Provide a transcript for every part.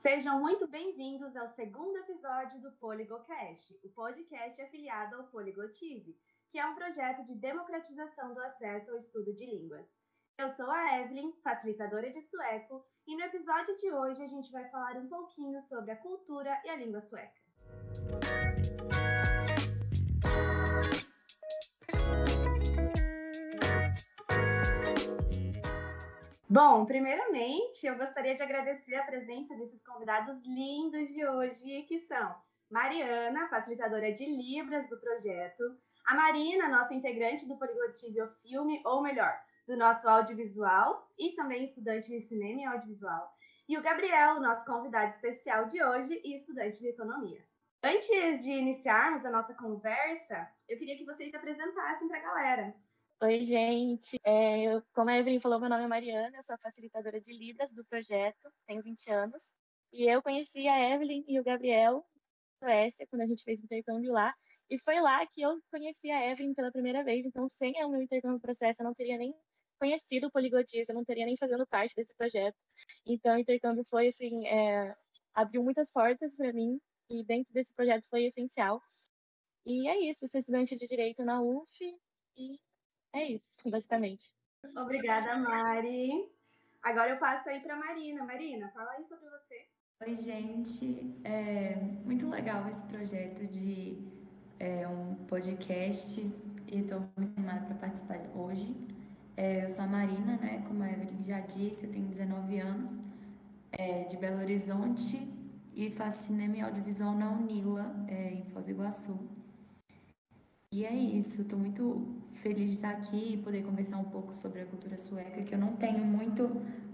Sejam muito bem-vindos ao segundo episódio do PolygoCast, o podcast afiliado ao Polygotize, que é um projeto de democratização do acesso ao estudo de línguas. Eu sou a Evelyn, facilitadora de sueco, e no episódio de hoje a gente vai falar um pouquinho sobre a cultura e a língua sueca. Bom, primeiramente, eu gostaria de agradecer a presença desses convidados lindos de hoje, que são Mariana, facilitadora de Libras do projeto, a Marina, nossa integrante do Poliglotize Filme, ou melhor, do nosso audiovisual e também estudante de cinema e audiovisual, e o Gabriel, nosso convidado especial de hoje e estudante de economia. Antes de iniciarmos a nossa conversa, eu queria que vocês se apresentassem para a galera. Oi, gente. É, eu, como a Evelyn falou, meu nome é Mariana, eu sou facilitadora de Libras do projeto, tenho 20 anos. E eu conheci a Evelyn e o Gabriel na Suécia, quando a gente fez intercâmbio lá. E foi lá que eu conheci a Evelyn pela primeira vez. Então, sem o meu intercâmbio processo, eu não teria nem conhecido o Poliglotis, eu não teria nem fazendo parte desse projeto. Então, o intercâmbio foi, assim, é, abriu muitas portas para mim. E dentro desse projeto foi essencial. E é isso, sou estudante de Direito na UF e é isso, basicamente. Obrigada, Mari. Agora eu passo aí para Marina. Marina, fala aí sobre você. Oi, gente. É muito legal esse projeto de é, um podcast e estou muito animada para participar hoje. É, eu sou a Marina, né? Como a Evelyn já disse, eu tenho 19 anos, é, de Belo Horizonte e faço cinema e audiovisual na Unila, é, em Foz do Iguaçu. E é isso, estou muito feliz de estar aqui e poder conversar um pouco sobre a cultura sueca, que eu não tenho muito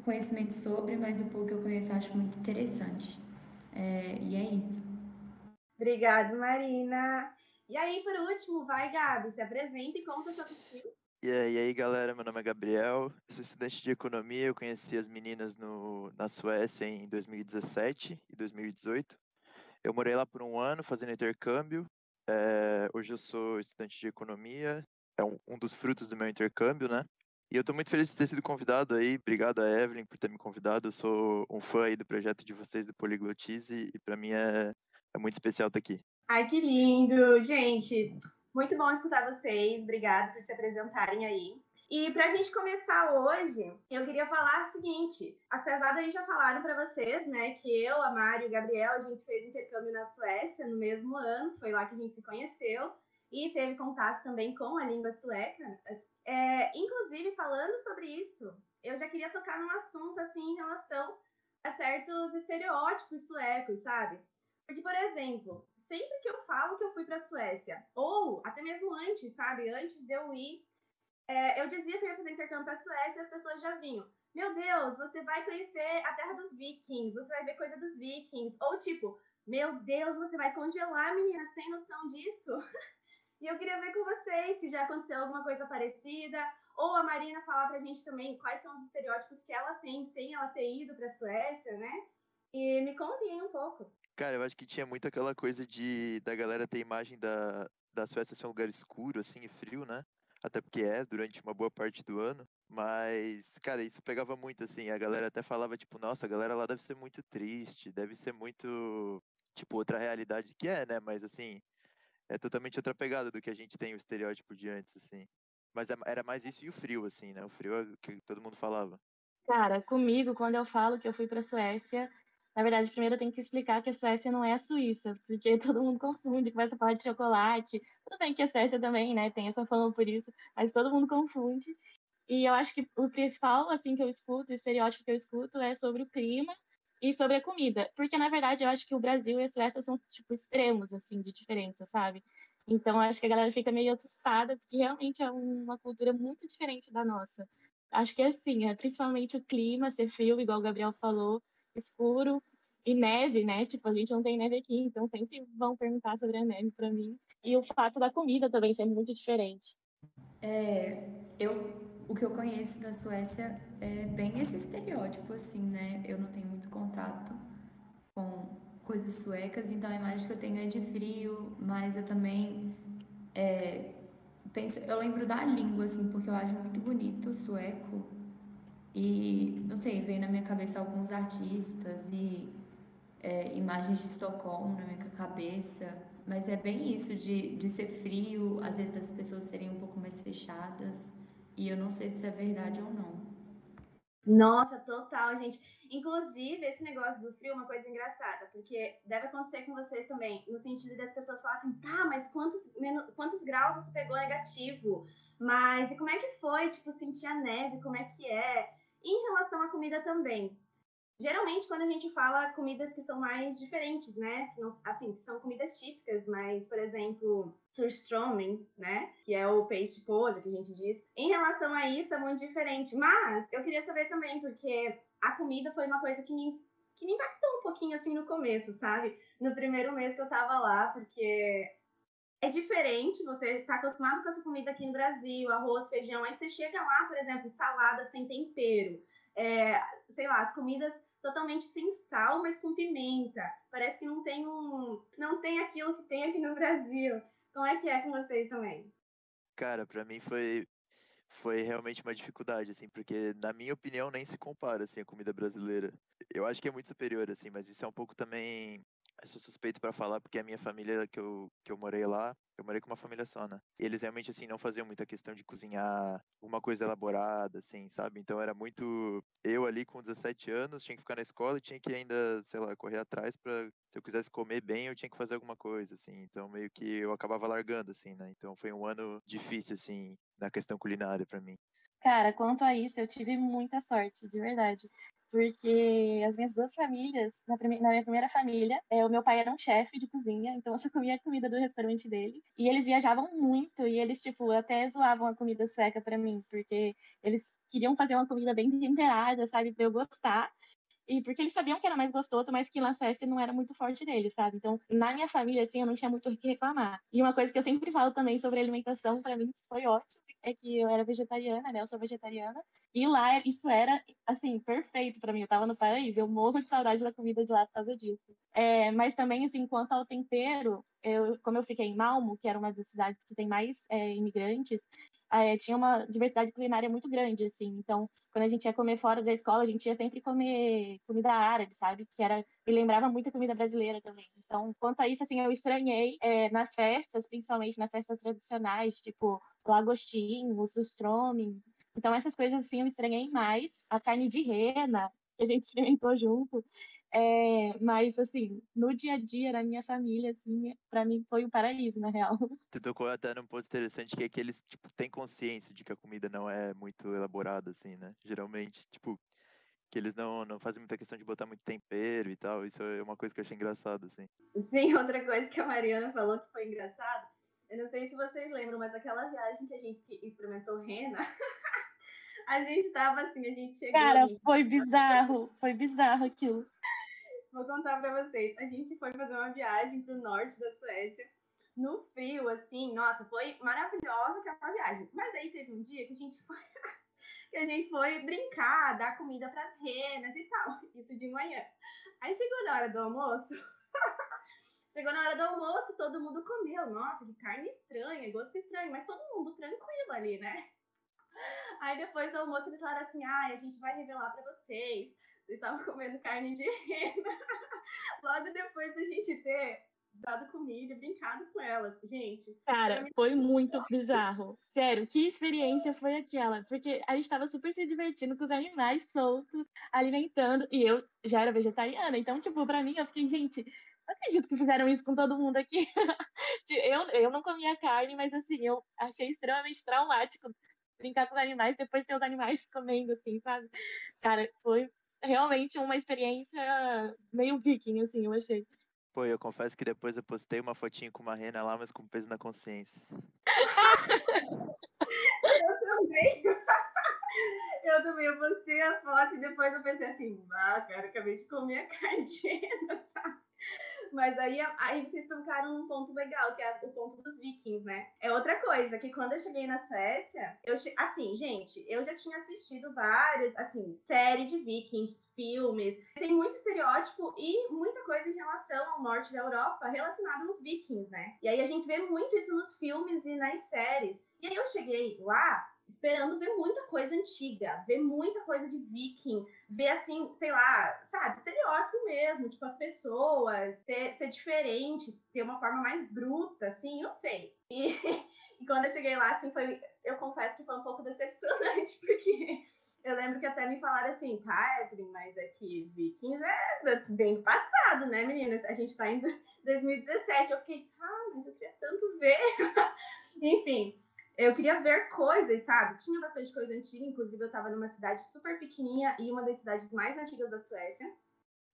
conhecimento sobre, mas o pouco que eu conheço eu acho muito interessante. É, e é isso. Obrigada, Marina. E aí, por último, vai, Gabi, se apresenta e conta seu perfil. E aí, e aí, galera, meu nome é Gabriel, sou estudante de economia, eu conheci as meninas no, na Suécia em 2017 e 2018. Eu morei lá por um ano fazendo intercâmbio. É, hoje eu sou estudante de economia, é um, um dos frutos do meu intercâmbio, né? E eu estou muito feliz de ter sido convidado aí. Obrigado a Evelyn por ter me convidado. Eu sou um fã aí do projeto de vocês do Poliglotize e para mim é, é muito especial estar aqui. Ai, que lindo! Gente, muito bom escutar vocês. Obrigada por se apresentarem aí. E para a gente começar hoje, eu queria falar o seguinte: as pesadas aí já falaram para vocês, né, que eu, a Mari e o Gabriel, a gente fez intercâmbio na Suécia no mesmo ano, foi lá que a gente se conheceu e teve contato também com a língua sueca. É, inclusive, falando sobre isso, eu já queria tocar num assunto assim em relação a certos estereótipos suecos, sabe? Porque, por exemplo, sempre que eu falo que eu fui para a Suécia, ou até mesmo antes, sabe? Antes de eu ir, é, eu dizia que eu ia fazer intercâmbio para a Suécia e as pessoas já vinham. Meu Deus, você vai conhecer a terra dos vikings, você vai ver coisa dos vikings. Ou tipo, meu Deus, você vai congelar, meninas, tem noção disso? E eu queria ver com vocês se já aconteceu alguma coisa parecida, ou a Marina falar pra gente também quais são os estereótipos que ela tem sem ela ter ido pra Suécia, né? E me contem aí um pouco. Cara, eu acho que tinha muito aquela coisa de da galera ter imagem da, da Suécia ser um lugar escuro, assim, e frio, né? Até porque é durante uma boa parte do ano. Mas, cara, isso pegava muito, assim. A galera até falava, tipo, nossa, a galera lá deve ser muito triste, deve ser muito, tipo, outra realidade que é, né? Mas, assim, é totalmente outra pegada do que a gente tem o estereótipo de antes, assim. Mas é, era mais isso e o frio, assim, né? O frio é o que todo mundo falava. Cara, comigo, quando eu falo que eu fui pra Suécia, na verdade, primeiro eu tenho que explicar que a Suécia não é a Suíça, porque todo mundo confunde, começa a falar de chocolate. Tudo bem que a Suécia também, né, tem essa fama por isso, mas todo mundo confunde. E eu acho que o principal, assim, que eu escuto, o estereótipo que eu escuto é sobre o clima e sobre a comida. Porque, na verdade, eu acho que o Brasil e a Suécia são, tipo, extremos, assim, de diferença, sabe? Então, acho que a galera fica meio assustada, porque realmente é uma cultura muito diferente da nossa. Acho que, assim, é principalmente o clima, ser frio, igual o Gabriel falou, escuro, e neve, né? Tipo, a gente não tem neve aqui, então sempre vão perguntar sobre a neve para mim. E o fato da comida também ser muito diferente. É, eu o que eu conheço da Suécia é bem esse estereótipo, assim, né? Eu não tenho muito contato com coisas suecas, então a imagem que eu tenho é de frio, mas eu também é, penso, eu lembro da língua, assim, porque eu acho muito bonito o sueco. E, não sei, veio na minha cabeça alguns artistas e é, imagens de Estocolmo na minha cabeça, mas é bem isso de, de ser frio, às vezes as pessoas serem um pouco mais fechadas, e eu não sei se é verdade ou não. Nossa, total, gente. Inclusive, esse negócio do frio é uma coisa engraçada, porque deve acontecer com vocês também, no sentido das pessoas falarem assim, tá, mas quantos, quantos graus você pegou negativo? Mas e como é que foi, tipo, sentir a neve, como é que é? Em relação à comida também. Geralmente, quando a gente fala comidas que são mais diferentes, né? Assim, que são comidas típicas, mas, por exemplo, surströmming, né? Que é o peixe podre, que a gente diz. Em relação a isso, é muito diferente. Mas eu queria saber também, porque a comida foi uma coisa que me, que me impactou um pouquinho, assim, no começo, sabe? No primeiro mês que eu tava lá, porque é diferente, você tá acostumado com essa comida aqui no Brasil, arroz, feijão, aí você chega lá, por exemplo, salada sem tempero. É, sei lá, as comidas totalmente sem sal, mas com pimenta. Parece que não tem um, não tem aquilo que tem aqui no Brasil. Como é que é com vocês também? Cara, para mim foi foi realmente uma dificuldade, assim, porque na minha opinião nem se compara assim a comida brasileira. Eu acho que é muito superior, assim, mas isso é um pouco também eu sou suspeito para falar porque a minha família que eu, que eu morei lá, eu morei com uma família só, né? E eles realmente, assim, não faziam muita questão de cozinhar uma coisa elaborada, assim, sabe? Então era muito. Eu ali com 17 anos tinha que ficar na escola e tinha que ainda, sei lá, correr atrás para Se eu quisesse comer bem, eu tinha que fazer alguma coisa, assim. Então meio que eu acabava largando, assim, né? Então foi um ano difícil, assim, na questão culinária para mim. Cara, quanto a isso, eu tive muita sorte, de verdade porque as minhas duas famílias, na, na minha primeira família, é, o meu pai era um chefe de cozinha, então eu só comia a comida do restaurante dele. E eles viajavam muito e eles, tipo, até zoavam a comida sueca para mim, porque eles queriam fazer uma comida bem temperada, sabe, pra eu gostar. E porque eles sabiam que era mais gostoso, mas que Suécia não era muito forte deles, sabe? Então, na minha família, assim, eu não tinha muito o que reclamar. E uma coisa que eu sempre falo também sobre alimentação, para mim, foi ótimo, é que eu era vegetariana, né? Eu sou vegetariana. E lá, isso era, assim, perfeito para mim. Eu tava no paraíso. Eu morro de saudade da comida de lá por causa disso. É, mas também, assim, quanto ao tempero, eu, como eu fiquei em Malmo, que era uma das cidades que tem mais é, imigrantes, é, tinha uma diversidade culinária muito grande, assim. Então, quando a gente ia comer fora da escola, a gente ia sempre comer comida árabe, sabe? Que era me lembrava muito a comida brasileira também. Então, quanto a isso, assim, eu estranhei é, nas festas, principalmente nas festas tradicionais, tipo lagostinho, o sustroming. Então, essas coisas, assim, eu estranhei mais. A carne de rena, que a gente experimentou junto. É, mas, assim, no dia a dia, na minha família, assim, para mim foi um paraíso, na real. Tu tocou até num ponto interessante que é que eles, tipo, têm consciência de que a comida não é muito elaborada, assim, né? Geralmente, tipo, que eles não, não fazem muita questão de botar muito tempero e tal. Isso é uma coisa que eu achei engraçado, assim. Sim, outra coisa que a Mariana falou que foi engraçado, eu não sei se vocês lembram, mas aquela viagem que a gente experimentou rena, a gente tava assim, a gente chegou... Cara, gente... foi bizarro, foi bizarro aquilo. Vou contar pra vocês. A gente foi fazer uma viagem pro norte da Suécia. No frio, assim, nossa, foi maravilhosa aquela viagem. Mas aí teve um dia que a gente foi, que a gente foi brincar, dar comida pras renas e tal. Isso de manhã. Aí chegou na hora do almoço. chegou na hora do almoço, todo mundo comeu. Nossa, que carne estranha, gosto estranho, mas todo mundo tranquilo ali, né? Aí depois do almoço eles falaram assim: ah, a gente vai revelar para vocês vocês estavam comendo carne de rena. Logo depois da gente ter dado comida brincado com elas. Gente. Cara, foi muito bizarro. Sério, que experiência foi aquela? Porque a gente tava super se divertindo com os animais soltos, alimentando. E eu já era vegetariana. Então, tipo, pra mim, eu fiquei, gente, não acredito que fizeram isso com todo mundo aqui. eu, eu não comia carne, mas assim, eu achei extremamente traumático brincar com os animais, depois ter os animais comendo, assim, sabe? Cara, foi realmente uma experiência meio viking, assim, eu achei. Pô, eu confesso que depois eu postei uma fotinho com uma rena lá, mas com peso na consciência. eu também. Eu também, eu postei a foto e depois eu pensei assim, ah, cara, acabei de comer a carne de rena, sabe? Mas aí, aí vocês tocaram num ponto legal, que é o ponto dos vikings, né? É outra coisa, que quando eu cheguei na Suécia, eu che... assim, gente, eu já tinha assistido vários, assim, série de vikings, filmes. Tem muito estereótipo e muita coisa em relação ao norte da Europa relacionado aos vikings, né? E aí a gente vê muito isso nos filmes e nas séries. E aí eu cheguei lá esperando ver muita coisa antiga, ver muita coisa de viking, ver assim, sei lá, sabe, estereótipo mesmo, tipo as pessoas, ser, ser diferente, ter uma forma mais bruta, assim, eu sei. E, e quando eu cheguei lá, assim, foi, eu confesso que foi um pouco decepcionante, porque eu lembro que até me falaram assim, Evelyn, mas é que Vikings é bem passado, né, meninas? A gente tá em 2017. Eu fiquei, ah, mas eu queria tanto ver. Enfim, eu queria ver coisas, sabe? Tinha bastante coisa antiga, inclusive eu tava numa cidade super pequenininha e uma das cidades mais antigas da Suécia,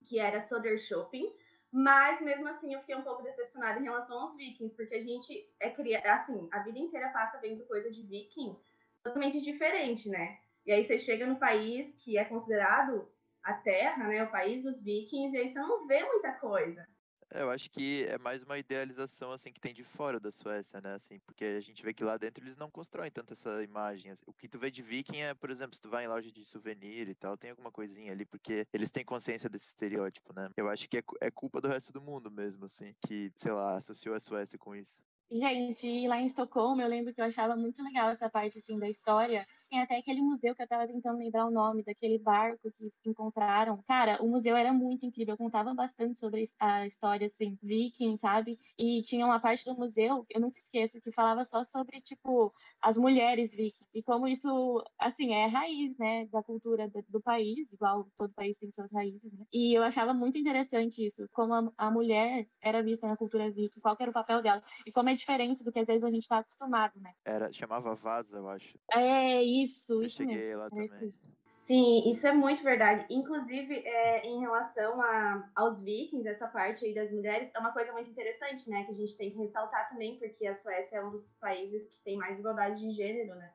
que era Söderköping. Mas mesmo assim eu fiquei um pouco decepcionada em relação aos vikings, porque a gente é criado, assim, a vida inteira passa vendo coisa de viking totalmente diferente, né? E aí você chega no país que é considerado a terra, né, o país dos vikings, e aí você não vê muita coisa. É, eu acho que é mais uma idealização assim que tem de fora da Suécia, né? Assim, porque a gente vê que lá dentro eles não constroem tanto essa imagem. O que tu vê de viking é, por exemplo, se tu vai em loja de souvenir e tal, tem alguma coisinha ali, porque eles têm consciência desse estereótipo, né? Eu acho que é, é culpa do resto do mundo mesmo, assim, que, sei lá, associou a Suécia com isso. Gente, lá em Estocolmo, eu lembro que eu achava muito legal essa parte, assim, da história, tem até aquele museu que eu tava tentando lembrar o nome, daquele barco que encontraram. Cara, o museu era muito incrível, contava bastante sobre a história, assim, viking, sabe? E tinha uma parte do museu, eu nunca esqueço, que falava só sobre, tipo, as mulheres viking. E como isso, assim, é raiz, né, da cultura do, do país, igual todo país tem suas raízes, né? E eu achava muito interessante isso, como a, a mulher era vista na cultura viking, qual era o papel dela. E como é diferente do que às vezes a gente tá acostumado, né? Era, chamava vaza, eu acho. É, isso, eu isso cheguei mesmo. lá também. Sim, isso é muito verdade. Inclusive, é, em relação a, aos vikings, essa parte aí das mulheres, é uma coisa muito interessante, né? Que a gente tem que ressaltar também, porque a Suécia é um dos países que tem mais igualdade de gênero, né?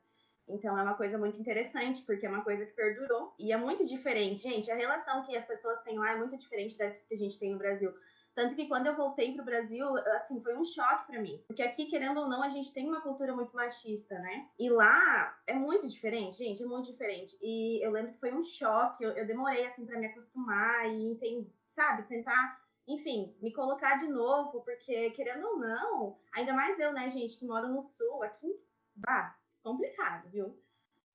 Então é uma coisa muito interessante, porque é uma coisa que perdurou e é muito diferente. Gente, a relação que as pessoas têm lá é muito diferente da que a gente tem no Brasil. Tanto que quando eu voltei pro Brasil, assim, foi um choque para mim. Porque aqui, querendo ou não, a gente tem uma cultura muito machista, né? E lá é muito diferente, gente, é muito diferente. E eu lembro que foi um choque, eu, eu demorei, assim, para me acostumar e entender, sabe, tentar enfim, me colocar de novo, porque querendo ou não, ainda mais eu, né, gente, que moro no sul, aqui, bah, complicado, viu?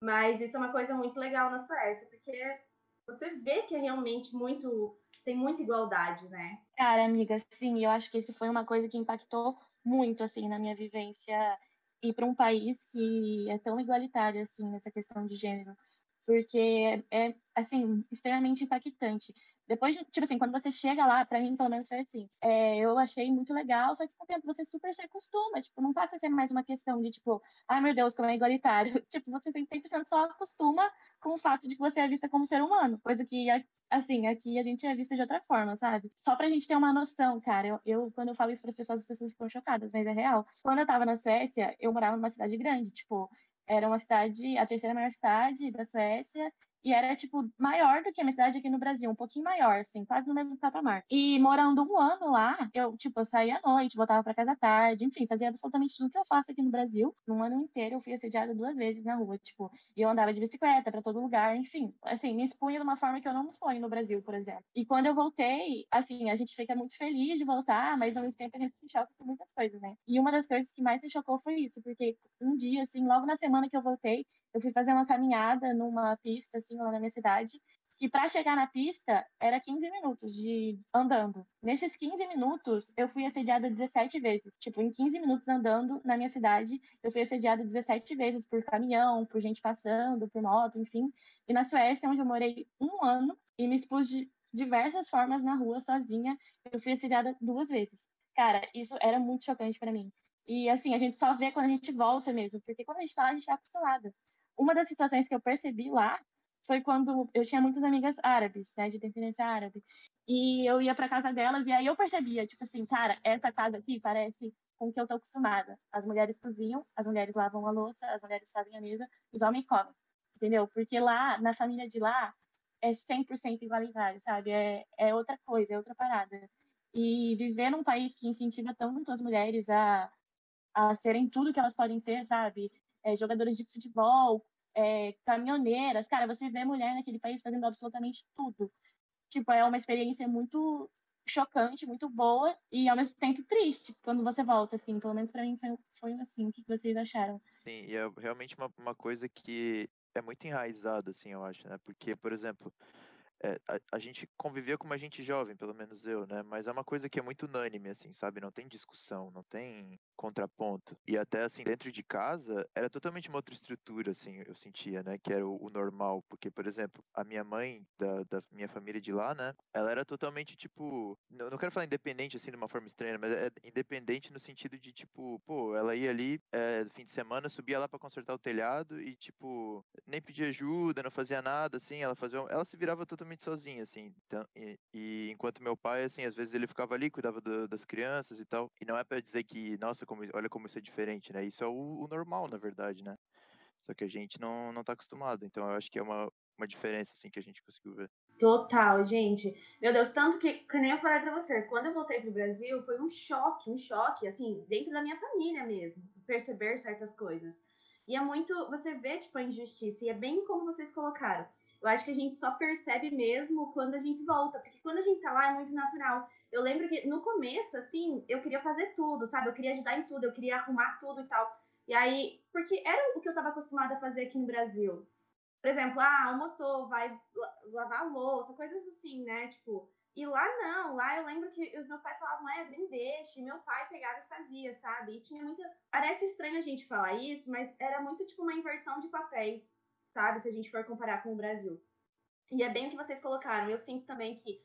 Mas isso é uma coisa muito legal na Suécia, porque você vê que é realmente muito tem muita igualdade, né? Cara, amiga, sim, eu acho que isso foi uma coisa que impactou muito, assim, na minha vivência ir para um país que é tão igualitário, assim, nessa questão de gênero. Porque é, assim, extremamente impactante. Depois, tipo assim, quando você chega lá, pra mim, pelo menos foi assim, é, eu achei muito legal, só que com o tempo você super se acostuma, tipo, não passa a ser mais uma questão de, tipo, ai meu Deus, como é igualitário. Tipo, você tem 100% só acostuma com o fato de que você é vista como ser humano, coisa que, assim, aqui a gente é vista de outra forma, sabe? Só pra gente ter uma noção, cara, eu, eu quando eu falo isso pras pessoas, as pessoas ficam chocadas, mas é real. Quando eu tava na Suécia, eu morava numa cidade grande, tipo, era uma cidade, a terceira maior cidade da Suécia, e era, tipo, maior do que a minha cidade aqui no Brasil, um pouquinho maior, assim, quase no mesmo patamar. E morando um ano lá, eu, tipo, eu saía à noite, voltava para casa tarde, enfim, fazia absolutamente tudo que eu faço aqui no Brasil. Num ano inteiro eu fui assediada duas vezes na rua, tipo, e eu andava de bicicleta para todo lugar, enfim. Assim, me expunha de uma forma que eu não me exponho no Brasil, por exemplo. E quando eu voltei, assim, a gente fica muito feliz de voltar, mas ao mesmo tempo a gente se choca com muitas coisas, né? E uma das coisas que mais se chocou foi isso, porque um dia, assim, logo na semana que eu voltei, eu fui fazer uma caminhada numa pista, assim, lá na minha cidade, que para chegar na pista era 15 minutos de andando. Nesses 15 minutos, eu fui assediada 17 vezes. Tipo, em 15 minutos andando na minha cidade, eu fui assediada 17 vezes por caminhão, por gente passando, por moto, enfim. E na Suécia, onde eu morei um ano e me expus de diversas formas na rua sozinha, eu fui assediada duas vezes. Cara, isso era muito chocante para mim. E assim, a gente só vê quando a gente volta mesmo, porque quando a gente tá lá, a gente tá acostumada. Uma das situações que eu percebi lá foi quando eu tinha muitas amigas árabes, né, de descendência árabe. E eu ia para casa delas e aí eu percebia, tipo assim, cara, essa casa aqui parece com o que eu tô acostumada. As mulheres cozinham, as mulheres lavam a louça, as mulheres fazem a mesa, os homens comem. Entendeu? Porque lá, na família de lá, é 100% igualitário, sabe? É, é outra coisa, é outra parada. E viver num país que incentiva tanto as mulheres a, a serem tudo que elas podem ser, sabe? É, jogadores de futebol, é, caminhoneiras. Cara, você vê mulher naquele país fazendo absolutamente tudo. Tipo, é uma experiência muito chocante, muito boa e ao mesmo tempo triste quando você volta, assim. Pelo menos para mim foi, foi assim. O que vocês acharam? Sim, e é realmente uma, uma coisa que é muito enraizado, assim, eu acho, né? Porque, por exemplo, é, a, a, gente convivia como a gente jovem, pelo menos eu, né? Mas é uma coisa que é muito unânime, assim, sabe? Não tem discussão, não tem contraponto. E até, assim, dentro de casa, era totalmente uma outra estrutura, assim, eu sentia, né? Que era o, o normal. Porque, por exemplo, a minha mãe, da, da, minha família de lá, né? Ela era totalmente, tipo... Não, não quero falar independente, assim, de uma forma estranha, mas é independente no sentido de, tipo... Pô, ela ia ali, é, fim de semana, subia lá para consertar o telhado e, tipo... Nem pedia ajuda, não fazia nada, assim. Ela fazia... Ela se virava totalmente sozinho, assim. Então, e, e, enquanto meu pai, assim, às vezes ele ficava ali, cuidava do, das crianças e tal. E não é para dizer que, nossa, como, olha como isso é diferente, né? Isso é o, o, normal, na verdade, né? Só que a gente não, não tá acostumado. Então eu acho que é uma, uma diferença, assim, que a gente conseguiu ver. Total, gente. Meu Deus, tanto que, que nem eu falei pra vocês, quando eu voltei pro Brasil, foi um choque, um choque, assim, dentro da minha família mesmo, perceber certas coisas. E é muito, você vê, tipo, a injustiça, e é bem como vocês colocaram eu acho que a gente só percebe mesmo quando a gente volta, porque quando a gente tá lá é muito natural. Eu lembro que no começo, assim, eu queria fazer tudo, sabe? Eu queria ajudar em tudo, eu queria arrumar tudo e tal. E aí, porque era o que eu tava acostumada a fazer aqui no Brasil. Por exemplo, ah, almoçou, vai lavar louça, coisas assim, né? Tipo, e lá não, lá eu lembro que os meus pais falavam, é, bem deixe, meu pai pegava e fazia, sabe? E tinha muita. Parece estranho a gente falar isso, mas era muito tipo uma inversão de papéis sabe? Se a gente for comparar com o Brasil. E é bem o que vocês colocaram. Eu sinto também que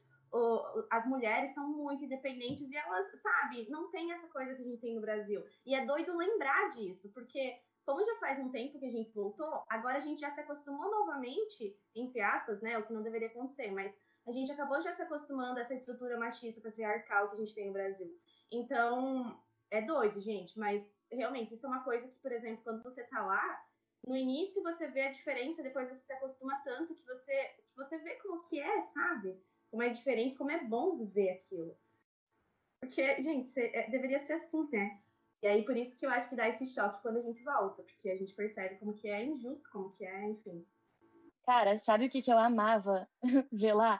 as mulheres são muito independentes e elas, sabe, não tem essa coisa que a gente tem no Brasil. E é doido lembrar disso, porque como já faz um tempo que a gente voltou, agora a gente já se acostumou novamente, entre aspas, né? O que não deveria acontecer, mas a gente acabou já se acostumando a essa estrutura machista, patriarcal que a gente tem no Brasil. Então, é doido, gente, mas realmente isso é uma coisa que, por exemplo, quando você tá lá, no início você vê a diferença, depois você se acostuma tanto que você, você vê como que é, sabe? Como é diferente, como é bom viver aquilo. Porque, gente, é, deveria ser assim, né? E aí por isso que eu acho que dá esse choque quando a gente volta, porque a gente percebe como que é injusto, como que é, enfim. Cara, sabe o que, que eu amava ver lá?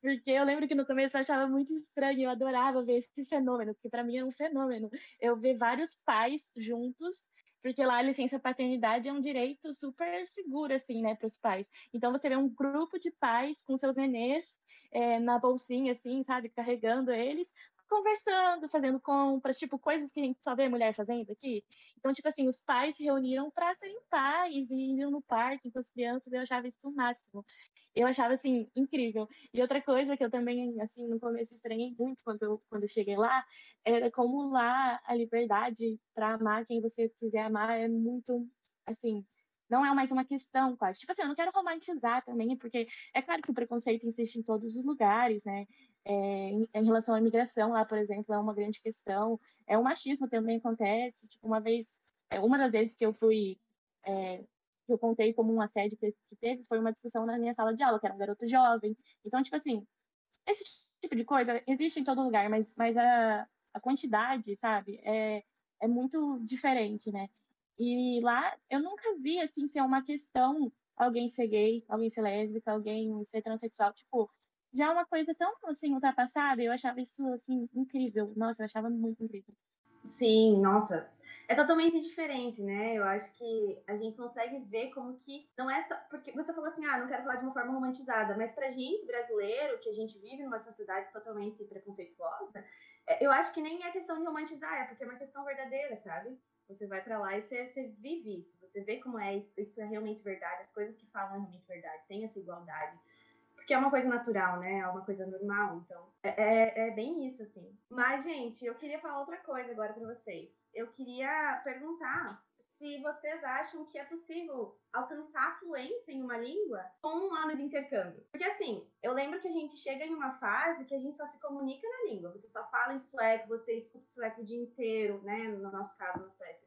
Porque eu lembro que no começo eu achava muito estranho, eu adorava ver esse fenômeno, porque para mim era um fenômeno. Eu ver vários pais juntos porque lá a licença paternidade é um direito super seguro, assim, né, para os pais. Então você vê um grupo de pais com seus nenês é, na bolsinha, assim, sabe, carregando eles, conversando, fazendo compras, tipo, coisas que a gente só vê mulher fazendo aqui. Então, tipo assim, os pais se reuniram para serem pais e iam no parque com as crianças, eu achava isso o máximo. Eu achava, assim, incrível. E outra coisa que eu também, assim, no começo estranhei muito quando eu, quando eu cheguei lá, era como lá a liberdade para amar quem você quiser amar é muito, assim, não é mais uma questão, quase. Tipo assim, eu não quero romantizar também, porque é claro que o preconceito existe em todos os lugares, né? É, em, em, relação à imigração lá, por exemplo, é uma grande questão. É o machismo também acontece. Tipo, uma vez, é, uma das vezes que eu fui, é, que eu contei como um assédio que teve, foi uma discussão na minha sala de aula, que era um garoto jovem. Então, tipo assim, esse tipo de coisa existe em todo lugar, mas, mas a, a quantidade, sabe, é, é muito diferente, né? E lá eu nunca vi assim ser uma questão alguém ser gay, alguém ser lésbica, alguém ser transexual, tipo, já é uma coisa tão assim ultrapassada, eu achava isso assim incrível. Nossa, eu achava muito incrível. Sim, nossa, é totalmente diferente, né? Eu acho que a gente consegue ver como que não é só. Porque você falou assim, ah, não quero falar de uma forma romantizada, mas pra gente brasileiro, que a gente vive numa sociedade totalmente preconceituosa, é, eu acho que nem é questão de romantizar, é porque é uma questão verdadeira, sabe? Você vai para lá e você, você, vive isso, você vê como é isso, isso é realmente verdade, as coisas que falam é realmente verdade, tem essa igualdade. Porque é uma coisa natural, né? É uma coisa normal, então é, é, é bem isso, assim. Mas, gente, eu queria falar outra coisa agora para vocês. Eu queria perguntar se vocês acham que é possível alcançar fluência em uma língua com um ano de intercâmbio. Porque assim, eu lembro que a gente chega em uma fase que a gente só se comunica na língua. Você só fala em sueco, você escuta sueco o dia inteiro, né? No nosso caso, na Suécia.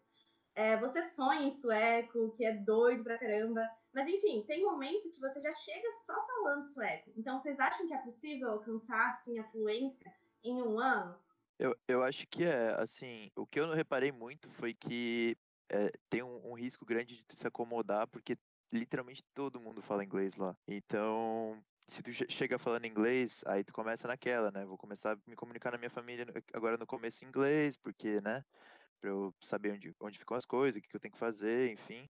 É, você sonha em sueco, que é doido pra caramba. Mas enfim, tem momento que você já chega só falando sueco. Então, vocês acham que é possível alcançar assim a fluência em um ano? Eu, eu acho que é, assim, o que eu não reparei muito foi que é, tem um, um, risco grande de se acomodar, porque literalmente todo mundo fala inglês lá. Então, se tu chega falando inglês, aí tu começa naquela, né? Vou começar a me comunicar na minha família agora no começo em inglês, porque, né? Pra eu saber onde, onde ficam as coisas, o que, que eu tenho que fazer, enfim.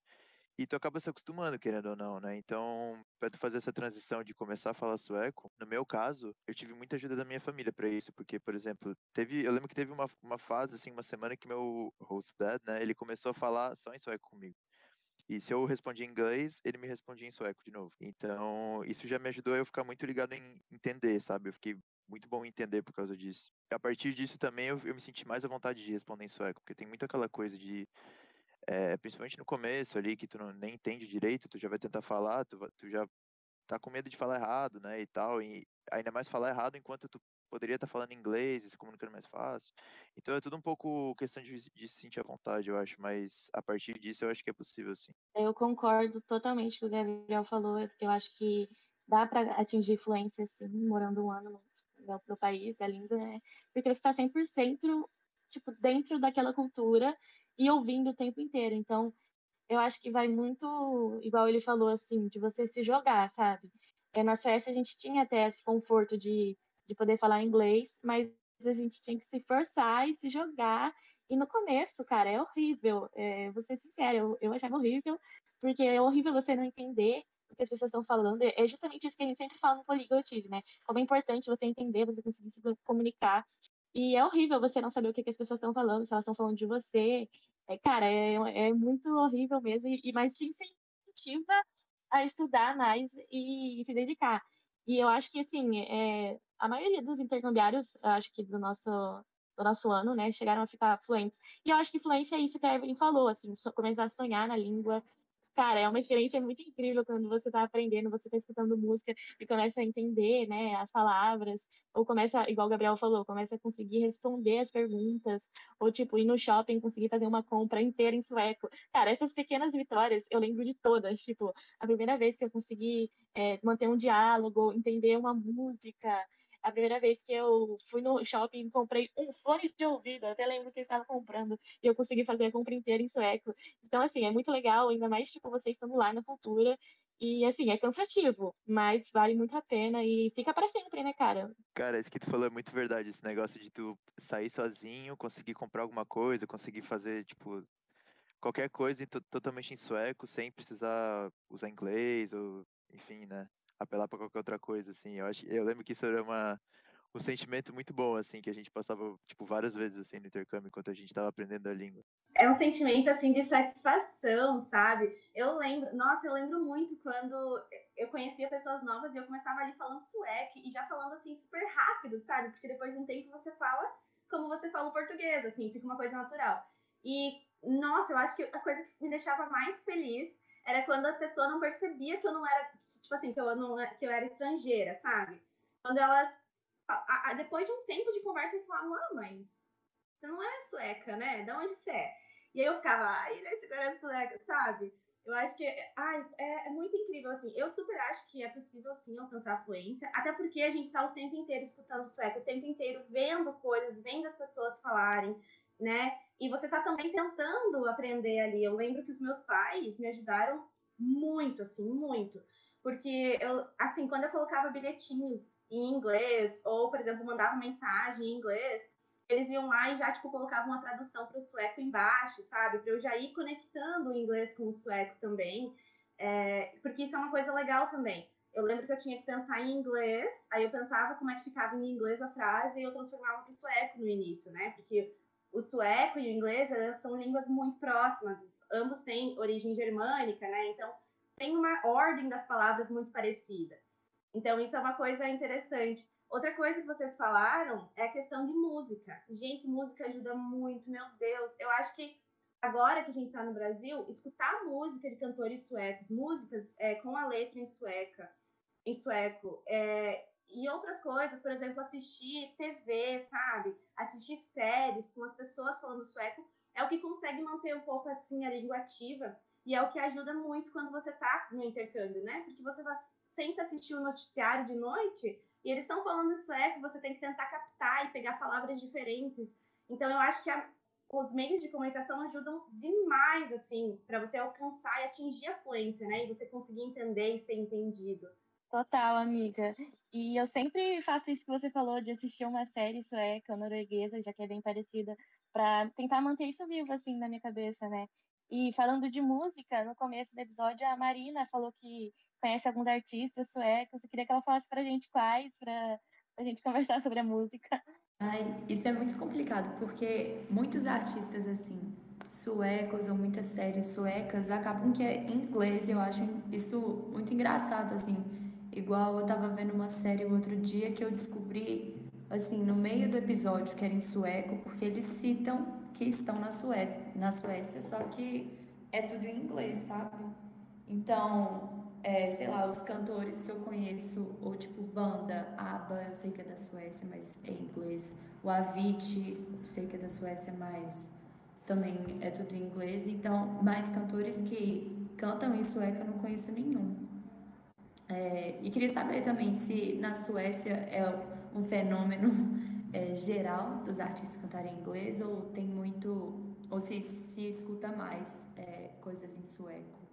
E tu acaba se acostumando, querendo ou não, né? Então, para tu fazer essa transição de começar a falar sueco, no meu caso, eu tive muita ajuda da minha família para isso, porque, por exemplo, teve, eu lembro que teve uma, uma fase, assim, uma semana que meu host dad, né, ele começou a falar só em sueco comigo. E se eu respondia em inglês, ele me respondia em sueco de novo. Então, isso já me ajudou a eu ficar muito ligado em entender, sabe? Eu fiquei muito bom entender por causa disso. A partir disso também eu, eu me senti mais à vontade de responder em sueco, porque tem muito aquela coisa de é, principalmente no começo ali, que tu não, nem entende direito, tu já vai tentar falar, tu, tu já tá com medo de falar errado, né, e tal, e ainda mais falar errado enquanto tu poderia estar tá falando inglês e se comunicando mais fácil. Então é tudo um pouco questão de, de se sentir à vontade, eu acho, mas a partir disso eu acho que é possível, sim. Eu concordo totalmente com o que o Gabriel falou, eu acho que dá para atingir fluência, assim, morando um ano no, no país, da língua, né, porque você está 100% tipo, dentro daquela cultura e ouvindo o tempo inteiro. Então, eu acho que vai muito, igual ele falou, assim, de você se jogar, sabe? É, na Suécia a gente tinha até esse conforto de, de poder falar inglês, mas a gente tinha que se forçar e se jogar. E no começo, cara, é horrível. É, vou ser sincera, eu, eu achava horrível, porque é horrível você não entender o que as pessoas estão falando. É justamente isso que a gente sempre fala no Poliglotismo, né? Como é importante você entender, você conseguir se comunicar e é horrível você não saber o que, que as pessoas estão falando, se elas estão falando de você. É, cara, é, é muito horrível mesmo, e, mas te incentiva a estudar mais e, e se dedicar. E eu acho que, assim, é, a maioria dos intercambiários, acho que do nosso, do nosso ano, né, chegaram a ficar fluentes. E eu acho que fluência é isso que a Evelyn falou, assim, começar a sonhar na língua, cara, é uma experiência muito incrível quando você está aprendendo, você está escutando música e começa a entender, né, as palavras, ou começa, igual o Gabriel falou, começa a conseguir responder as perguntas, ou tipo, ir no shopping, conseguir fazer uma compra inteira em sueco. Cara, essas pequenas vitórias, eu lembro de todas, tipo, a primeira vez que eu consegui é, manter um diálogo, entender uma música, a primeira vez que eu fui no shopping e comprei um fone de ouvido, até lembro que eu estava comprando, e eu consegui fazer a compra inteira em sueco. Então, assim, é muito legal, ainda mais, tipo, vocês estando lá na cultura. E, assim, é cansativo, mas vale muito a pena e fica para sempre, né, cara? Cara, isso que tu falou é muito verdade, esse negócio de tu sair sozinho, conseguir comprar alguma coisa, conseguir fazer, tipo, qualquer coisa totalmente em sueco, sem precisar usar inglês, ou, enfim, né? Apelar para qualquer outra coisa, assim. Eu, acho, eu lembro que isso era uma, um sentimento muito bom, assim, que a gente passava, tipo, várias vezes, assim, no intercâmbio, enquanto a gente estava aprendendo a língua. É um sentimento, assim, de satisfação, sabe? Eu lembro, nossa, eu lembro muito quando eu conhecia pessoas novas e eu começava ali falando sueco e já falando, assim, super rápido, sabe? Porque depois de um tempo você fala como você fala o português, assim, fica uma coisa natural. E, nossa, eu acho que a coisa que me deixava mais feliz era quando a pessoa não percebia que eu não era, tipo assim, que eu, não, que eu era estrangeira, sabe? Quando elas, a, a, depois de um tempo de conversa, eles falavam, ah, mas você não é sueca, né? De onde você é? E aí eu ficava, ai, ele é sueca, sabe? Eu acho que ai, é, é, muito incrível, assim. Eu super acho que é possível, sim, alcançar a fluência, até porque a gente tá o tempo inteiro escutando sueco, o tempo inteiro vendo coisas, vendo as pessoas falarem, né? E você tá também tentando aprender ali. Eu lembro que os meus pais me ajudaram muito, assim, muito. Porque eu, assim, quando eu colocava bilhetinhos em inglês, ou, por exemplo, mandava mensagem em inglês, eles iam lá e já, tipo, colocavam uma tradução para o sueco embaixo, sabe? Para eu já ir conectando o inglês com o sueco também. É, porque isso é uma coisa legal também. Eu lembro que eu tinha que pensar em inglês, aí eu pensava como é que ficava em inglês a frase e eu transformava para o sueco no início, né? Porque o sueco e o inglês são línguas muito próximas, ambos têm origem germânica, né? Então tem uma ordem das palavras muito parecida. Então isso é uma coisa interessante. Outra coisa que vocês falaram é a questão de música. Gente, música ajuda muito, meu Deus. Eu acho que agora que a gente está no Brasil, escutar música de cantores suecos, músicas é, com a letra em sueca, em sueco, é, e outras coisas, por exemplo, assistir TV, sabe? Assistir séries com as pessoas falando sueco, é o que consegue manter um pouco assim a língua ativa e é o que ajuda muito quando você tá no intercâmbio, né? Porque você sempre assistir o noticiário de noite e eles estão falando sueco, você tem que tentar captar e pegar palavras diferentes. Então eu acho que a, os meios de comunicação ajudam demais assim para você alcançar e atingir a fluência, né? E você conseguir entender e ser entendido. Total, amiga. E eu sempre faço isso que você falou, de assistir uma série sueca, norueguesa, já que é bem parecida, para tentar manter isso vivo, assim, na minha cabeça, né? E falando de música, no começo do episódio, a Marina falou que conhece alguns artistas suecos. Eu queria que ela falasse pra gente quais, pra, pra gente conversar sobre a música. Ai, isso é muito complicado, porque muitos artistas, assim, suecos ou muitas séries suecas acabam que é inglês, e eu acho isso muito engraçado, assim. Igual eu tava vendo uma série outro dia que eu descobri, assim, no meio do episódio que era em sueco, porque eles citam que estão na, Sué na Suécia, só que é tudo em inglês, sabe? Então, é, sei lá, os cantores que eu conheço, ou tipo banda, ABBA, eu sei que é da Suécia, mas é em inglês. O Avicii, eu sei que é da Suécia, mas também é tudo em inglês. Então, mais cantores que cantam em sueco eu não conheço nenhum. É, e queria saber também se na Suécia é um fenômeno é, geral dos artistas cantarem em inglês ou tem muito, ou se, se escuta mais é, coisas em sueco?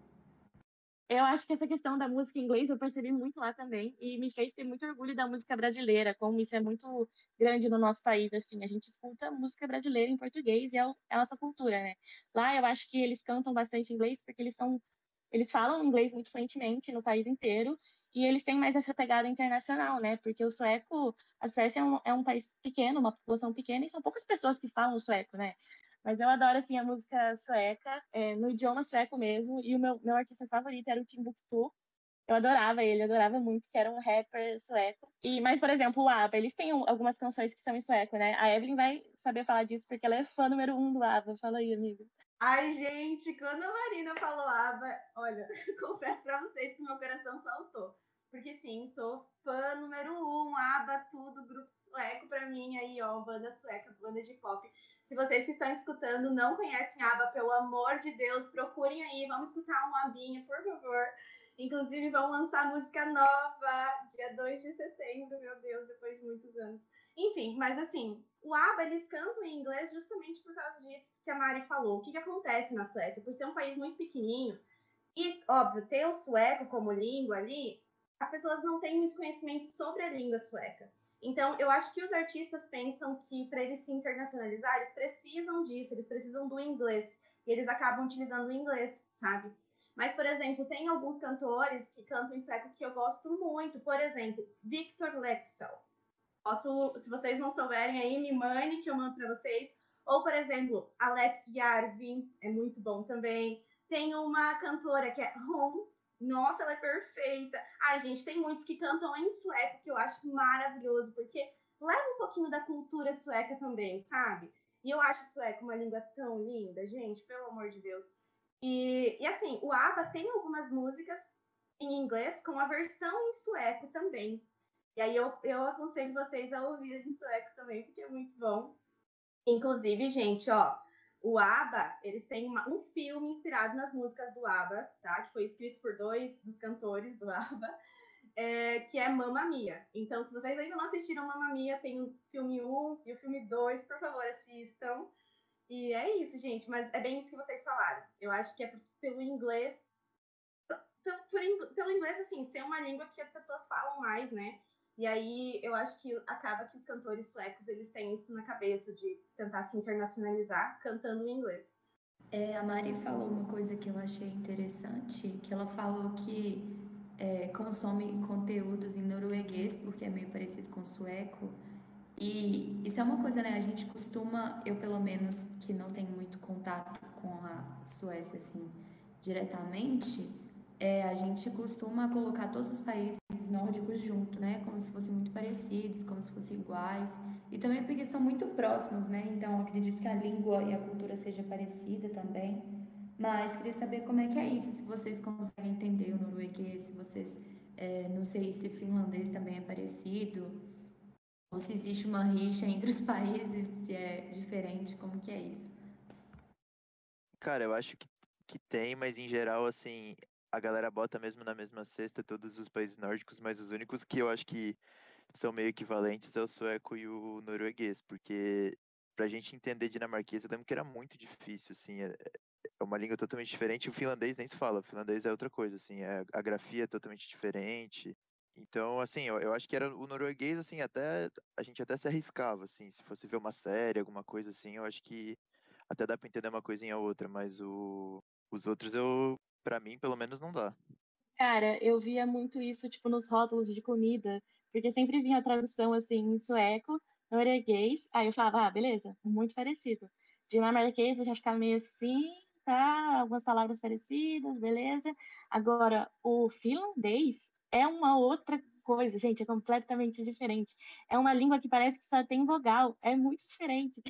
Eu acho que essa questão da música em inglês eu percebi muito lá também e me fez ter muito orgulho da música brasileira, como isso é muito grande no nosso país, assim, a gente escuta música brasileira em português e é, é a nossa cultura, né? Lá eu acho que eles cantam bastante inglês porque eles são eles falam inglês muito fluentemente no país inteiro e eles têm mais essa pegada internacional, né? Porque o sueco, a Suécia é um, é um país pequeno, uma população pequena, e são poucas pessoas que falam sueco, né? Mas eu adoro, assim, a música sueca, é, no idioma sueco mesmo, e o meu, meu artista favorito era o Timbuktu. Eu adorava ele, eu adorava muito, que era um rapper sueco. E, mas, por exemplo, o ABBA, eles têm algumas canções que são em sueco, né? A Evelyn vai saber falar disso, porque ela é fã número um do ABBA. Fala aí, amigo. Ai, gente, quando a Marina falou ABBA, olha, confesso pra vocês que meu coração saltou. Porque sim, sou fã número um, aba, tudo, grupo sueco pra mim aí, ó, banda sueca, banda de pop. Se vocês que estão escutando não conhecem ABBA, pelo amor de Deus, procurem aí, vamos escutar um abinha, por favor. Inclusive, vão lançar música nova, dia 2 de setembro, meu Deus, depois de muitos anos. Enfim, mas assim, o ABBA, eles cantam em inglês justamente por causa disso que a Mari falou. O que, que acontece na Suécia? Por ser um país muito pequenininho, e, óbvio, ter o sueco como língua ali, as pessoas não têm muito conhecimento sobre a língua sueca. Então, eu acho que os artistas pensam que para eles se internacionalizar, eles precisam disso, eles precisam do inglês. E eles acabam utilizando o inglês, sabe? Mas, por exemplo, tem alguns cantores que cantam em sueco que eu gosto muito. Por exemplo, Victor Lexel. Posso, se vocês não souberem aí, me mande que eu mando para vocês. Ou, por exemplo, Alex Yarvin, é muito bom também. Tem uma cantora que é Home, nossa, ela é perfeita. Ai, gente, tem muitos que cantam em sueco, que eu acho maravilhoso, porque leva um pouquinho da cultura sueca também, sabe? E eu acho o sueco uma língua tão linda, gente, pelo amor de Deus. E, e assim, o ABBA tem algumas músicas em inglês com a versão em sueco também. E aí eu, eu aconselho vocês a ouvir em sueco também, porque é muito bom. Inclusive, gente, ó, o ABBA, eles têm uma, um filme inspirado nas músicas do ABBA, tá? Que foi escrito por dois dos cantores do ABBA, é, que é Mamma Mia. Então, se vocês ainda não assistiram Mamma Mia, tem o filme 1 e o filme 2, por favor, assistam. E é isso, gente, mas é bem isso que vocês falaram. Eu acho que é pelo inglês, pelo, pelo inglês, assim, ser uma língua que as pessoas falam mais, né? E aí eu acho que acaba que os cantores suecos eles têm isso na cabeça de tentar se internacionalizar cantando em inglês. É, a Mari falou uma coisa que eu achei interessante, que ela falou que é, consome conteúdos em norueguês, porque é meio parecido com sueco. E isso é uma coisa, né? A gente costuma, eu pelo menos, que não tenho muito contato com a Suécia, assim, diretamente, é, a gente costuma colocar todos os países nórdicos junto, né? Como se fossem muito parecidos, como se fossem iguais. E também porque são muito próximos, né? Então acredito que a língua e a cultura seja parecida também. Mas queria saber como é que é isso, se vocês conseguem entender o norueguês, se vocês, é, não sei se finlandês também é parecido, ou se existe uma rixa entre os países, se é diferente, como que é isso? Cara, eu acho que, que tem, mas em geral, assim, a galera bota mesmo na mesma cesta todos os países nórdicos, mas os únicos que eu acho que são meio equivalentes é o sueco e o norueguês, porque pra gente entender dinamarquês, eu lembro que era muito difícil, assim, é, é uma língua totalmente diferente, o finlandês nem se fala, o finlandês é outra coisa, assim, é, a grafia é totalmente diferente, Então, assim, eu, eu acho que era o norueguês, assim, até a gente até se arriscava, assim, se fosse ver uma série, alguma coisa assim, eu acho que até dá pra entender uma coisinha ou outra, mas o, os outros eu, para mim, pelo menos não dá. Cara, eu via muito isso, tipo, nos rótulos de comida, porque sempre vinha a tradução, assim, em sueco, norueguês, aí eu falava, ah, beleza, muito parecido. Dinamarquês eu já ficava meio assim, tá, algumas palavras parecidas, beleza. Agora, o finlandês é uma outra coisa, gente, é completamente diferente. É uma língua que parece que só tem vogal, é muito diferente.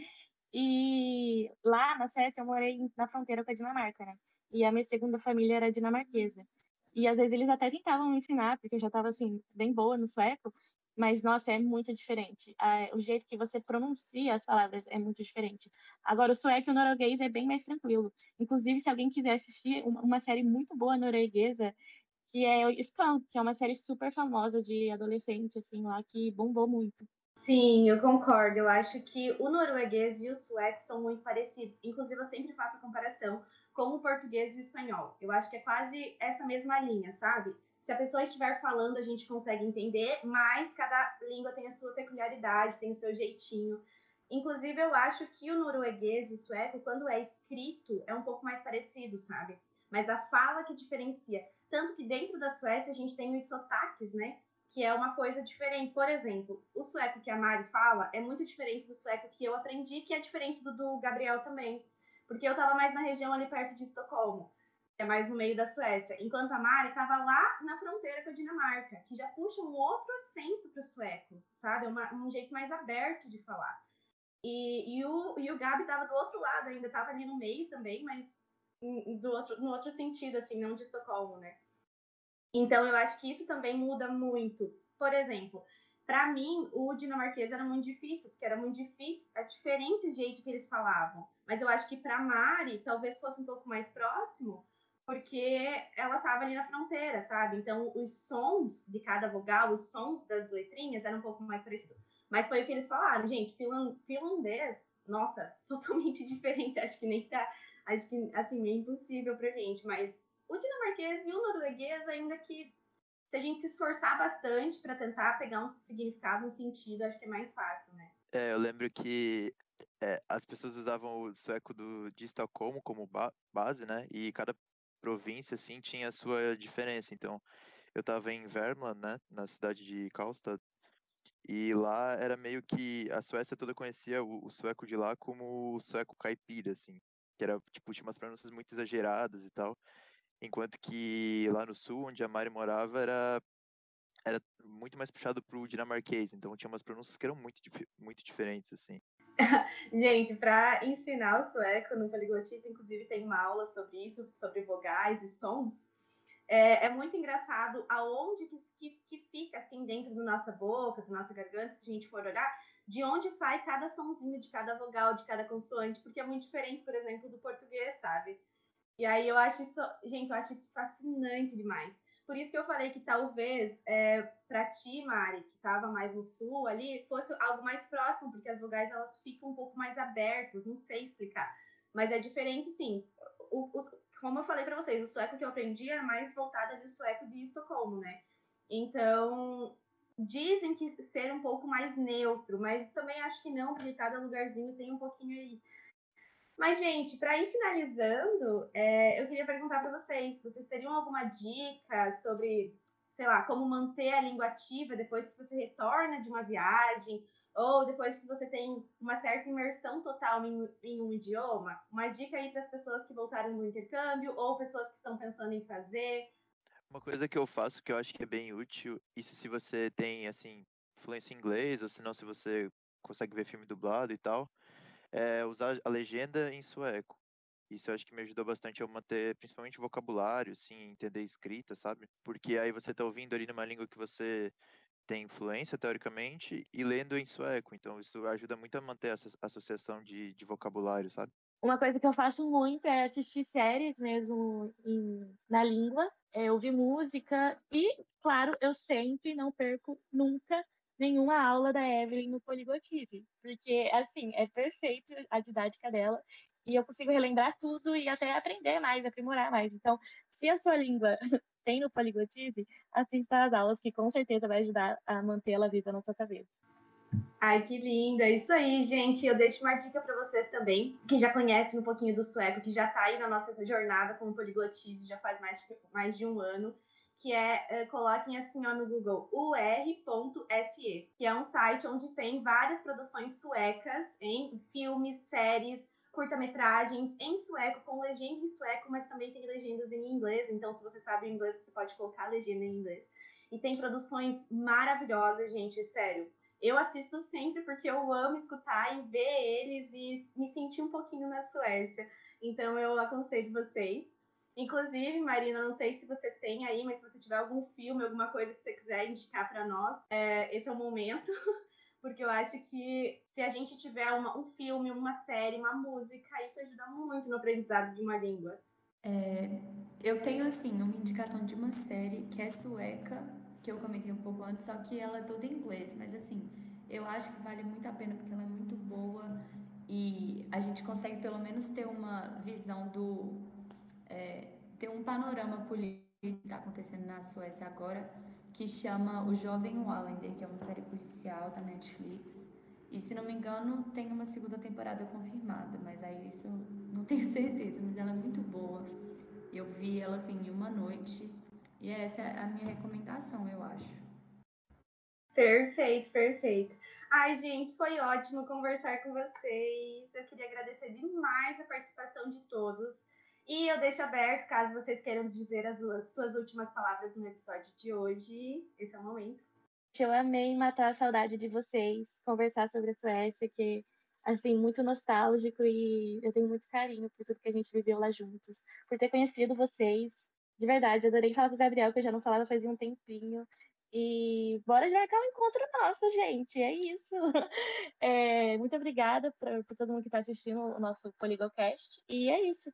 E lá na Suécia eu morei na fronteira com a Dinamarca, né? E a minha segunda família era dinamarquesa. E às vezes eles até tentavam me ensinar, porque eu já estava assim, bem boa no sueco, mas nossa, é muito diferente. o jeito que você pronuncia as palavras é muito diferente. Agora, o sueco e o norueguês é bem mais tranquilo. Inclusive, se alguém quiser assistir uma série muito boa norueguesa, que é Skam, que é uma série super famosa de adolescente, assim, lá, que bombou muito. Sim, eu concordo. Eu acho que o norueguês e o sueco são muito parecidos. Inclusive, eu sempre faço a comparação com o português e o espanhol. Eu acho que é quase essa mesma linha, sabe? Se a pessoa estiver falando, a gente consegue entender, mas cada língua tem a sua peculiaridade, tem o seu jeitinho. Inclusive, eu acho que o norueguês e o sueco, quando é escrito, é um pouco mais parecido, sabe? Mas a fala que diferencia. Tanto que dentro da Suécia a gente tem os sotaques, né? Que é uma coisa diferente. Por exemplo, o sueco que a Mari fala é muito diferente do sueco que eu aprendi, que é diferente do do Gabriel também porque eu estava mais na região ali perto de Estocolmo, que é mais no meio da Suécia, enquanto a Mari estava lá na fronteira com a Dinamarca, que já puxa um outro acento para o sueco, sabe? Uma, um jeito mais aberto de falar. E, e, o, e o Gabi estava do outro lado ainda, estava ali no meio também, mas do outro, no outro sentido, assim, não de Estocolmo, né? Então, eu acho que isso também muda muito. Por exemplo, para mim, o dinamarquês era muito difícil, porque era muito difícil, é diferente o jeito que eles falavam. Mas eu acho que para Mari talvez fosse um pouco mais próximo, porque ela estava ali na fronteira, sabe? Então os sons de cada vogal, os sons das letrinhas eram um pouco mais parecidos. Mas foi o que eles falaram, gente, finlandês, nossa, totalmente diferente, acho que nem tá, acho que assim, é impossível pra gente, mas o dinamarquês e o norueguês ainda que se a gente se esforçar bastante para tentar pegar um significado, um sentido, acho que é mais fácil, né? É, eu lembro que é, as pessoas usavam o sueco do, de Estocolmo como ba base, né? E cada província, assim, tinha a sua diferença. Então, eu estava em Värmland, né? Na cidade de Karlstad. E lá era meio que a Suécia toda conhecia o, o sueco de lá como o sueco caipira, assim. Que era, tipo, tinha umas pronúncias muito exageradas e tal. Enquanto que lá no sul, onde a Mari morava, era, era muito mais puxado pro dinamarquês. Então tinha umas pronúncias que eram muito, muito diferentes, assim. Gente, para ensinar o sueco no Poliglotita, inclusive tem uma aula sobre isso, sobre vogais e sons. É, é muito engraçado aonde que, que, que, fica assim dentro da nossa boca, da nossa garganta, se a gente for olhar, de onde sai cada sonzinho de cada vogal, de cada consoante, porque é muito diferente, por exemplo, do português, sabe? E aí eu acho isso, gente, eu acho isso fascinante demais. Por isso que eu falei que talvez é, para ti, Mari, que estava mais no sul ali, fosse algo mais próximo, porque as vogais elas ficam um pouco mais abertas, não sei explicar. Mas é diferente, sim. O, o, como eu falei para vocês, o sueco que eu aprendi era mais voltado do sueco de Estocolmo, né? Então, dizem que ser um pouco mais neutro, mas também acho que não, porque cada lugarzinho tem um pouquinho aí. Mas, gente, para ir finalizando, é, eu queria perguntar para vocês, vocês teriam alguma dica sobre, sei lá, como manter a língua ativa depois que você retorna de uma viagem, ou depois que você tem uma certa imersão total em, em um idioma? Uma dica aí para as pessoas que voltaram do intercâmbio, ou pessoas que estão pensando em fazer. Uma coisa que eu faço que eu acho que é bem útil, isso se você tem, assim, fluência em inglês, ou se não, se você consegue ver filme dublado e tal, é usar a legenda em sueco. Isso eu acho que me ajudou bastante a manter, principalmente vocabulário, assim, entender escrita, sabe? Porque aí você tá ouvindo ali numa língua que você tem influência, teoricamente, e lendo em sueco. Então, isso ajuda muito a manter essa associação de, de vocabulário, sabe? Uma coisa que eu faço muito é assistir séries mesmo em, na língua, é ouvir música e, claro, eu sempre não perco nunca nenhuma aula da Evelyn no Poligotive, porque, assim, é perfeito a didática dela e eu consigo relembrar tudo e até aprender mais, aprimorar mais. Então, se a sua língua tem no Poliglotize, assista às aulas que com certeza vai ajudar a mantê-la viva na sua cabeça. Ai, que linda! Isso aí, gente. Eu deixo uma dica para vocês também, que já conhecem um pouquinho do sueco, que já está aí na nossa jornada com o Poliglotize já faz mais, mais de um ano, que é, uh, coloquem assim ó, no Google, ur.se, que é um site onde tem várias produções suecas em filmes, séries, curta-metragens em sueco, com legenda em sueco, mas também tem legendas em inglês. Então, se você sabe inglês, você pode colocar a legenda em inglês. E tem produções maravilhosas, gente, sério. Eu assisto sempre porque eu amo escutar e ver eles e me sentir um pouquinho na Suécia. Então, eu aconselho vocês. Inclusive, Marina, não sei se você tem aí, mas se você tiver algum filme, alguma coisa que você quiser indicar para nós, é, esse é o momento. porque eu acho que se a gente tiver uma, um filme, uma série, uma música, isso ajuda muito no aprendizado de uma língua. É, eu tenho, assim, uma indicação de uma série que é sueca, que eu comentei um pouco antes, só que ela é toda em inglês, mas, assim, eu acho que vale muito a pena porque ela é muito boa e a gente consegue, pelo menos, ter uma visão do... É, ter um panorama político que está acontecendo na Suécia agora, que chama O Jovem Wallander, que é uma série policial da Netflix. E se não me engano, tem uma segunda temporada confirmada, mas aí isso não tenho certeza, mas ela é muito boa. Eu vi ela assim em uma noite e essa é a minha recomendação, eu acho. Perfeito, perfeito. Ai, gente, foi ótimo conversar com vocês. Eu queria agradecer demais a participação de todos. E eu deixo aberto, caso vocês queiram dizer as suas últimas palavras no episódio de hoje. Esse é o momento. Eu amei matar a saudade de vocês, conversar sobre a Suécia, que assim, muito nostálgico e eu tenho muito carinho por tudo que a gente viveu lá juntos, por ter conhecido vocês. De verdade, adorei falar com o Gabriel, que eu já não falava fazia um tempinho. E bora marcar um encontro nosso, gente. É isso. É, muito obrigada por, todo mundo que está assistindo o nosso Poligocast. E é isso.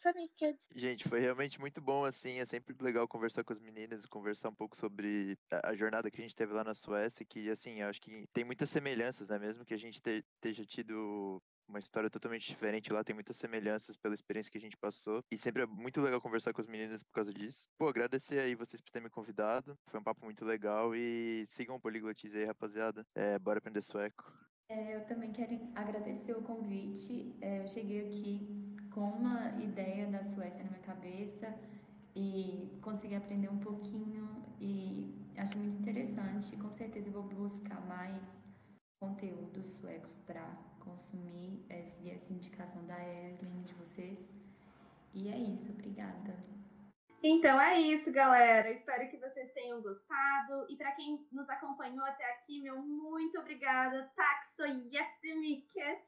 For me, kid. Gente, foi realmente muito bom, assim. É sempre legal conversar com as meninas, conversar um pouco sobre a, jornada que a gente teve lá na Suécia, que, assim, eu acho que tem muitas semelhanças, né? Mesmo que a gente te, esteja tido uma história totalmente diferente lá, tem muitas semelhanças pela experiência que a gente passou. E sempre é muito legal conversar com as meninas por causa disso. Pô, agradecer aí vocês por terem me convidado. Foi um papo muito legal e sigam o Poliglotize aí, rapaziada. É, bora aprender sueco. É, eu também quero agradecer o convite. É, eu cheguei aqui com uma ideia da Suécia na minha cabeça e consegui aprender um pouquinho e acho muito interessante. Com certeza vou buscar mais conteúdos suecos para consumir, é, seguir essa indicação da Evelyn de vocês. E é isso, obrigada. Então é isso, galera. Espero que vocês tenham gostado. E para quem nos acompanhou até aqui, meu muito obrigada. Taxoyetemiket.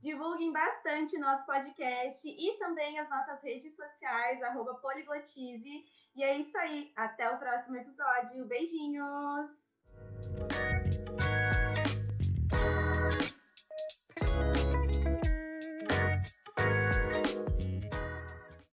Divulguem bastante nosso podcast e também as nossas redes sociais, arroba Poliglotize. E é isso aí. Até o próximo episódio. Beijinhos!